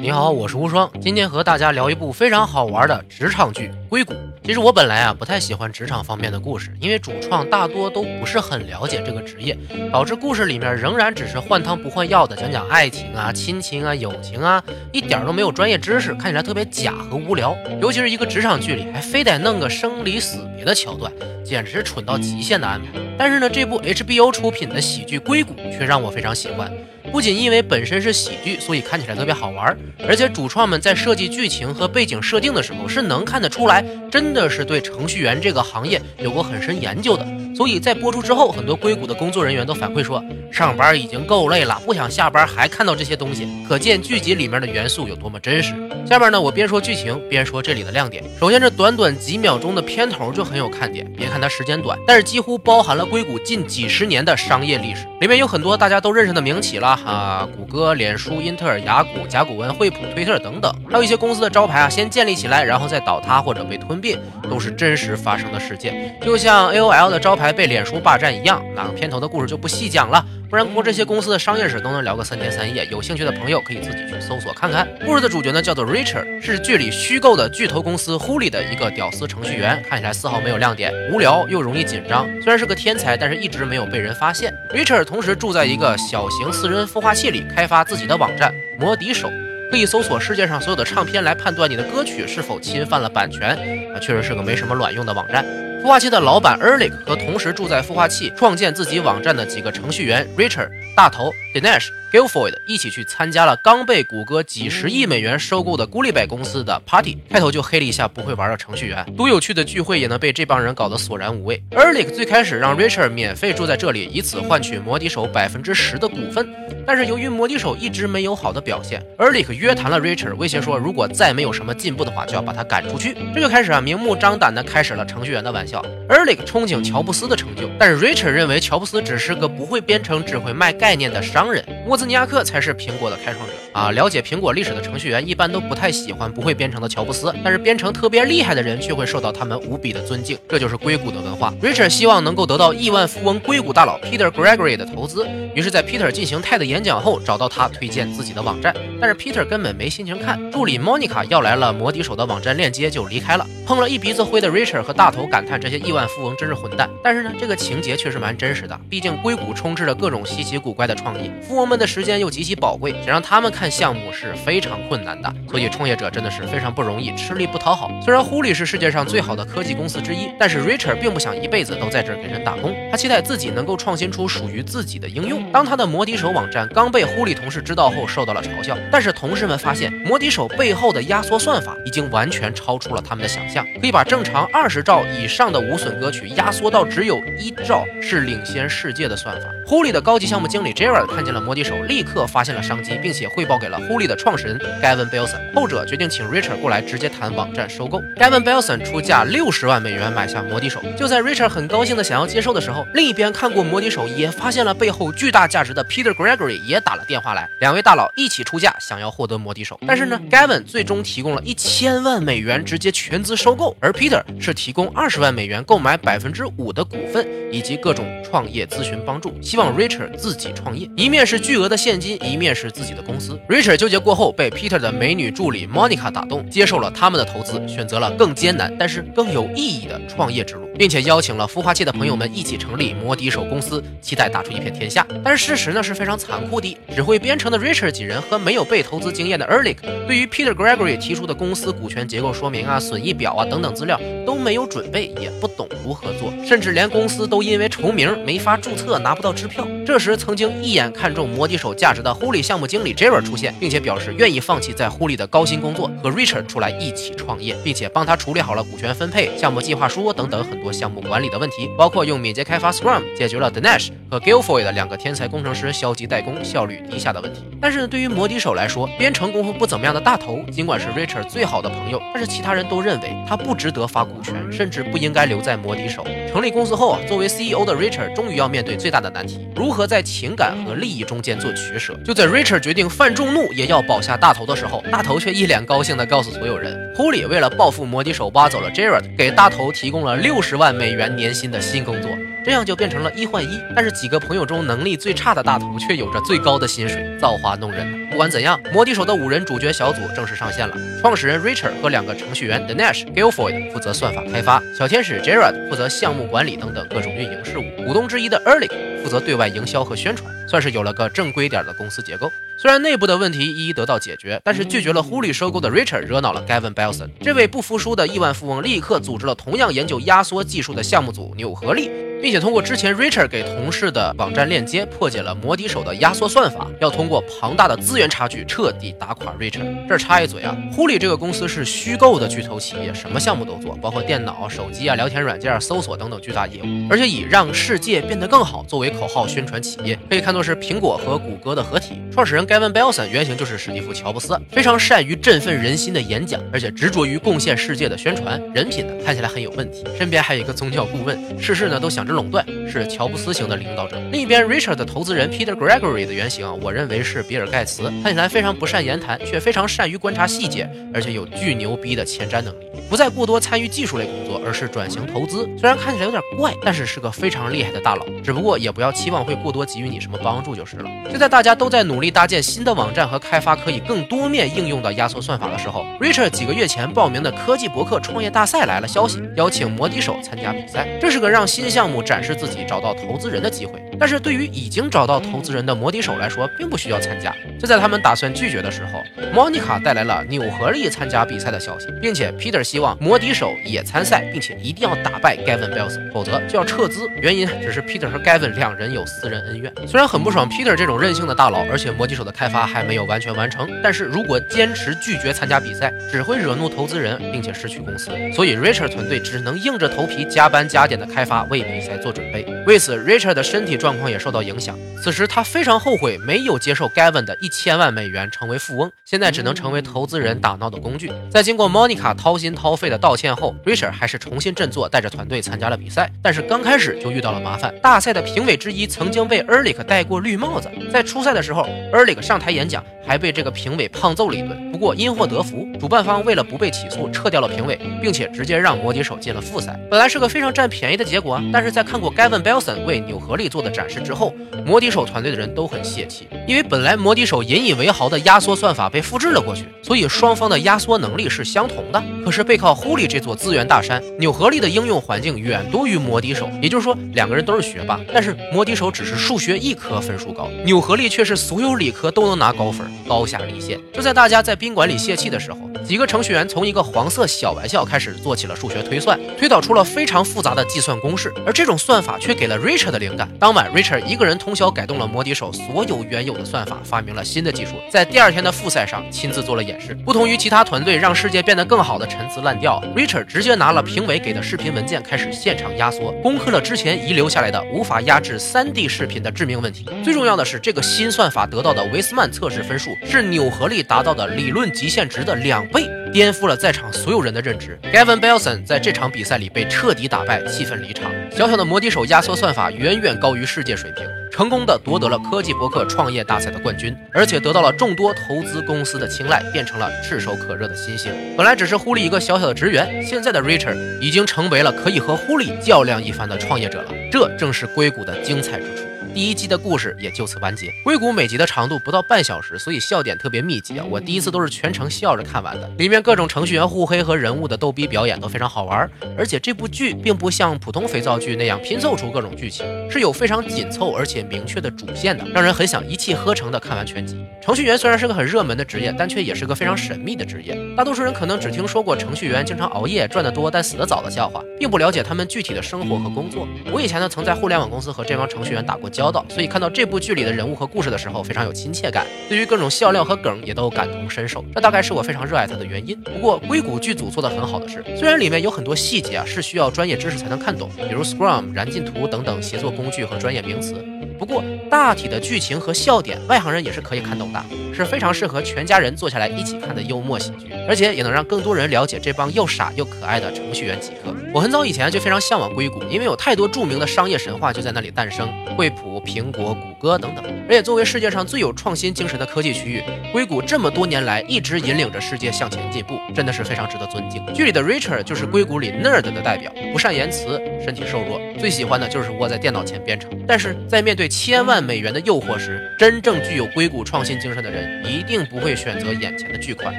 你好，我是无双，今天和大家聊一部非常好玩的职场剧《硅谷》。其实我本来啊不太喜欢职场方面的故事，因为主创大多都不是很了解这个职业，导致故事里面仍然只是换汤不换药的讲讲爱情啊、亲情啊、友情啊，一点都没有专业知识，看起来特别假和无聊。尤其是一个职场剧里，还非得弄个生离死别的桥段，简直是蠢到极限的安排。但是呢，这部 HBO 出品的喜剧《硅谷》却让我非常喜欢。不仅因为本身是喜剧，所以看起来特别好玩，而且主创们在设计剧情和背景设定的时候，是能看得出来，真的是对程序员这个行业有过很深研究的。所以在播出之后，很多硅谷的工作人员都反馈说，上班已经够累了，不想下班还看到这些东西，可见剧集里面的元素有多么真实。下面呢，我边说剧情边说这里的亮点。首先，这短短几秒钟的片头就很有看点，别看它时间短，但是几乎包含了硅谷近几十年的商业历史，里面有很多大家都认识的名企了啊，谷歌、脸书、英特尔、雅虎、甲骨文、惠普、推特等等，还有一些公司的招牌啊，先建立起来，然后再倒塌或者被吞并，都是真实发生的事件，就像 AOL 的招牌。被脸书霸占一样，那片头的故事就不细讲了，不然光这些公司的商业史都能聊个三天三夜。有兴趣的朋友可以自己去搜索看看。故事的主角呢叫做 Richard，是剧里虚构的巨头公司 Huli 的一个屌丝程序员，看起来丝毫没有亮点，无聊又容易紧张。虽然是个天才，但是一直没有被人发现。Richard 同时住在一个小型私人孵化器里，开发自己的网站魔笛手，可以搜索世界上所有的唱片来判断你的歌曲是否侵犯了版权。啊，确实是个没什么卵用的网站。孵化器的老板 Erlic 和同时住在孵化器、创建自己网站的几个程序员 Richard、大头 Dinesh。Gilfoyle 一起去参加了刚被谷歌几十亿美元收购的 g u l i b y 公司的 party，开头就黑了一下不会玩的程序员，多有趣的聚会也能被这帮人搞得索然无味。Erlich 最开始让 Richard 免费住在这里，以此换取魔笛手百分之十的股份，但是由于魔笛手一直没有好的表现，Erlich 约谈了 Richard，威胁说如果再没有什么进步的话，就要把他赶出去。这就开始啊，明目张胆的开始了程序员的玩笑。Erlich 憧憬乔布斯的成就，但是 Richard 认为乔布斯只是个不会编程、只会卖概念的商商人。沃兹尼亚克才是苹果的开创者啊！了解苹果历史的程序员一般都不太喜欢不会编程的乔布斯，但是编程特别厉害的人却会受到他们无比的尊敬。这就是硅谷的文化。Richard 希望能够得到亿万富翁硅谷大佬 Peter Gregory 的投资，于是，在 Peter 进行 TED 演讲后，找到他推荐自己的网站，但是 Peter 根本没心情看。助理 Monica 要来了魔笛手的网站链接就离开了。碰了一鼻子灰的 Richard 和大头感叹这些亿万富翁真是混蛋。但是呢，这个情节确实蛮真实的，毕竟硅谷充斥着各种稀奇古怪的创意，富翁们的时间又极其。宝贵，想让他们看项目是非常困难的，所以创业者真的是非常不容易，吃力不讨好。虽然狐狸是世界上最好的科技公司之一，但是 Richard 并不想一辈子都在这儿给人打工，他期待自己能够创新出属于自己的应用。当他的魔笛手网站刚被狐狸同事知道后，受到了嘲笑，但是同事们发现魔笛手背后的压缩算法已经完全超出了他们的想象，可以把正常二十兆以上的无损歌曲压缩到只有一兆，是领先世界的算法。Huli 的高级项目经理 Jared 看见了魔笛手，立刻发现。了商机，并且汇报给了 Huli 的创始人 Gavin Belson，后者决定请 Richard 过来直接谈网站收购。Gavin Belson 出价六十万美元买下魔笛手。就在 Richard 很高兴的想要接受的时候，另一边看过魔笛手也发现了背后巨大价值的 Peter Gregory 也打了电话来，两位大佬一起出价想要获得魔笛手。但是呢，Gavin 最终提供了一千万美元直接全资收收购，而 Peter 是提供二十万美元购买百分之五的股份以及各种创业咨询帮助，希望 Richard 自己创业。一面是巨额的现金，一面是自己的公司。Richard 纠结过后，被 Peter 的美女助理 Monica 打动，接受了他们的投资，选择了更艰难但是更有意义的创业之路，并且邀请了孵化器的朋友们一起成立魔笛手公司，期待打出一片天下。但是事实呢是非常残酷的，只会编程的 Richard 几人和没有被投资经验的 Erlich，对于 Peter Gregory 提出的公司股权结构说明啊、损益表啊等等资料都没有准备，也不懂如何做，甚至连公司都因为重名没法注册，拿不到支票。这时，曾经一眼看中魔笛手价值的 Huli 项目经理 Jared 出现，并且表示愿意放弃在 Huli 的高薪工作，和 Richard 出来一起创业，并且帮他处理好了股权分配、项目计划书等等很多项目管理的问题，包括用敏捷开发 Scrum 解决了 Dinesh 和 Guilfoy 的两个天才工程师消极怠工、效率低下的问题。但是对于摩笛手来说，编程功夫不怎么样的大头，尽管是 Richard 最好的朋友，但是其他人都认为他不值得发股权，甚至不应该留在摩笛手。成立公司后啊，作为 CEO 的 Richard 终于要面对最大的难题：如何在情感和利益中间做取舍。就在 Richard 决定犯众怒也要保下大头的时候，大头却一脸高兴地告诉所有人库里为了报复魔笛手挖走了 Jared，给大头提供了六十万美元年薪的新工作，这样就变成了一换一。但是几个朋友中能力最差的大头却有着最高的薪水，造化弄人。不管怎样，魔笛手的五人主角小组正式上线了。创始人 Richard 和两个程序员 Danesh、Gilfoyle 负责算法开发，小天使 Jared 负责项目管理等等各种运营事务，股东之一的 Erlich 负责对外营销和宣传，算是有了个正规点的公司结构。虽然内部的问题一一得到解决，但是拒绝了 Huli 收购的 Richard 惹恼了 Gavin Belson。这位不服输的亿万富翁立刻组织了同样研究压缩技术的项目组纽合力。并且通过之前 Richard 给同事的网站链接，破解了魔笛手的压缩算法。要通过庞大的资源差距，彻底打垮 Richard。这儿插一嘴啊，，Huli 这个公司是虚构的巨头企业，什么项目都做，包括电脑、手机啊、聊天软件、搜索等等巨大业务。而且以让世界变得更好作为口号宣传企业，可以看作是苹果和谷歌的合体。创始人 Gavin Belson 原型就是史蒂夫·乔布斯，非常善于振奋人心的演讲，而且执着于贡献世界的宣传。人品呢，看起来很有问题。身边还有一个宗教顾问，事事呢都想垄断，是乔布斯型的领导者。另一边，Richard 的投资人 Peter Gregory 的原型，我认为是比尔盖茨，看起来非常不善言谈，却非常善于观察细节，而且有巨牛逼的前瞻能力。不再过多参与技术类工作，而是转型投资。虽然看起来有点怪，但是是个非常厉害的大佬。只不过也不要期望会过多给予你什么帮助就是了。就在大家都在努力搭建新的网站和开发可以更多面应用的压缩算法的时候，Richard 几个月前报名的科技博客创业大赛来了消息，邀请摩笛手参加比赛。这是个让新项目展示自己、找到投资人的机会。但是对于已经找到投资人的摩笛手来说，并不需要参加。就在他们打算拒绝的时候，莫妮卡带来了纽合力参加比赛的消息，并且 Peter 希望摩笛手也参赛，并且一定要打败 Gavin Beals，否则就要撤资。原因只是 Peter 和 Gavin 两人有私人恩怨。虽然很不爽 Peter 这种任性的大佬，而且摩笛手的开发还没有完全完成，但是如果坚持拒绝参加比赛，只会惹怒投资人，并且失去公司。所以 Richard 团队只能硬着头皮加班加点的开发，为比赛做准备。为此，Richard 的身体状状况也受到影响。此时他非常后悔没有接受 Gavin 的一千万美元，成为富翁。现在只能成为投资人打闹的工具。在经过 Monica 掏心掏肺的道歉后，Richard 还是重新振作，带着团队参加了比赛。但是刚开始就遇到了麻烦。大赛的评委之一曾经被 Erlich 戴过绿帽子，在初赛的时候，Erlich 上台演讲，还被这个评委胖揍了一顿。不过因祸得福，主办方为了不被起诉，撤掉了评委，并且直接让摩笛手进了复赛。本来是个非常占便宜的结果，但是在看过 Gavin Belson 为纽合力做的展示之后，摩笛手团队的人都很泄气，因为本来摩笛手引以为豪的压缩算法被复制了过去，所以双方的压缩能力是相同的。可是背靠 Huli 这座资源大山，纽合力的应用环境远多于摩笛手，也就是说两个人都是学霸，但是摩笛手只是数学一科分数高，纽合力却是所有理科都能拿高分，高下立现。就在大家在宾馆里泄气的时候，几个程序员从一个黄色小玩笑开始做起了数学推算，推导出了非常复杂的计算公式，而这种算法却给了 Richard 的灵感。当晚，Richard 一个人通宵改动了摩笛手所有原有的算法，发明了新的技术，在第二天的复赛上亲自做了演示。不同于其他团队让世界变得更好的陈词滥调，Richard 直接拿了评委给的视频文件，开始现场压缩，攻克了之前遗留下来的无法压制 3D 视频的致命问题。最重要的是，这个新算法得到的维斯曼测试分数数是纽合力达到的理论极限值的两倍。颠覆了在场所有人的认知。Gavin Belson 在这场比赛里被彻底打败，气愤离场。小小的摩笛手压缩算法远远高于世界水平，成功的夺得了科技博客创业大赛的冠军，而且得到了众多投资公司的青睐，变成了炙手可热的新星。本来只是狐狸一个小小的职员，现在的 Richard 已经成为了可以和狐狸较量一番的创业者了。这正是硅谷的精彩之处。第一季的故事也就此完结。硅谷每集的长度不到半小时，所以笑点特别密集啊！我第一次都是全程笑着看完的。里面各种程序员互黑和人物的逗逼表演都非常好玩，而且这部剧并不像普通肥皂剧那样拼凑出各种剧情，是有非常紧凑而且明确的主线的，让人很想一气呵成的看完全集。程序员虽然是个很热门的职业，但却也是个非常神秘的职业。大多数人可能只听说过程序员经常熬夜、赚得多但死得早的笑话，并不了解他们具体的生活和工作。我以前呢曾在互联网公司和这帮程序员打过交交道，所以看到这部剧里的人物和故事的时候，非常有亲切感。对于各种笑料和梗，也都感同身受。这大概是我非常热爱它的原因。不过硅谷剧组做的很好的是，虽然里面有很多细节啊是需要专业知识才能看懂，比如 Scrum、燃尽图等等协作工具和专业名词。不过大体的剧情和笑点，外行人也是可以看懂的，是非常适合全家人坐下来一起看的幽默喜剧，而且也能让更多人了解这帮又傻又可爱的程序员极客。我很早以前就非常向往硅谷，因为有太多著名的商业神话就在那里诞生，惠普、苹果、谷。歌等等。而且作为世界上最有创新精神的科技区域，硅谷这么多年来一直引领着世界向前进步，真的是非常值得尊敬。剧里的 Richard 就是硅谷里 nerd 的代表，不善言辞，身体瘦弱，最喜欢的就是窝在电脑前编程。但是在面对千万美元的诱惑时，真正具有硅谷创新精神的人一定不会选择眼前的巨款，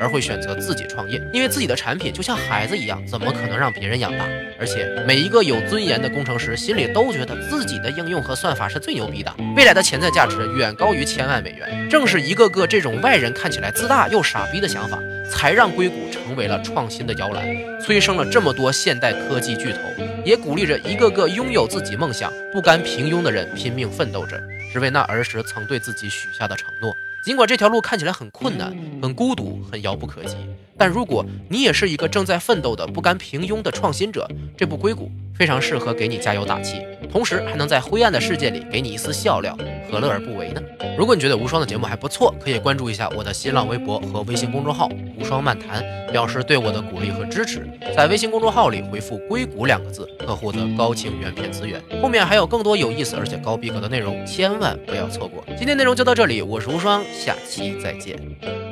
而会选择自己创业，因为自己的产品就像孩子一样，怎么可能让别人养大？而且每一个有尊严的工程师心里都觉得自己的应用和算法是最牛逼的，未来的潜在价值远高于千万美元。正是一个个这种外人看起来自大又傻逼的想法，才让硅谷成为了创新的摇篮，催生了这么多现代科技巨头，也鼓励着一个个拥有自己梦想、不甘平庸的人拼命奋斗着。只为那儿时曾对自己许下的承诺。尽管这条路看起来很困难、很孤独、很遥不可及，但如果你也是一个正在奋斗的不甘平庸的创新者，这部硅谷非常适合给你加油打气，同时还能在灰暗的世界里给你一丝笑料，何乐而不为呢？如果你觉得无双的节目还不错，可以关注一下我的新浪微博和微信公众号“无双漫谈”，表示对我的鼓励和支持。在微信公众号里回复“硅谷”两个字，可获得高清原片资源。后面还有更多有意思而且高逼格的内容，千万不要错过。今天内容就到这里，我是无双。下期再见。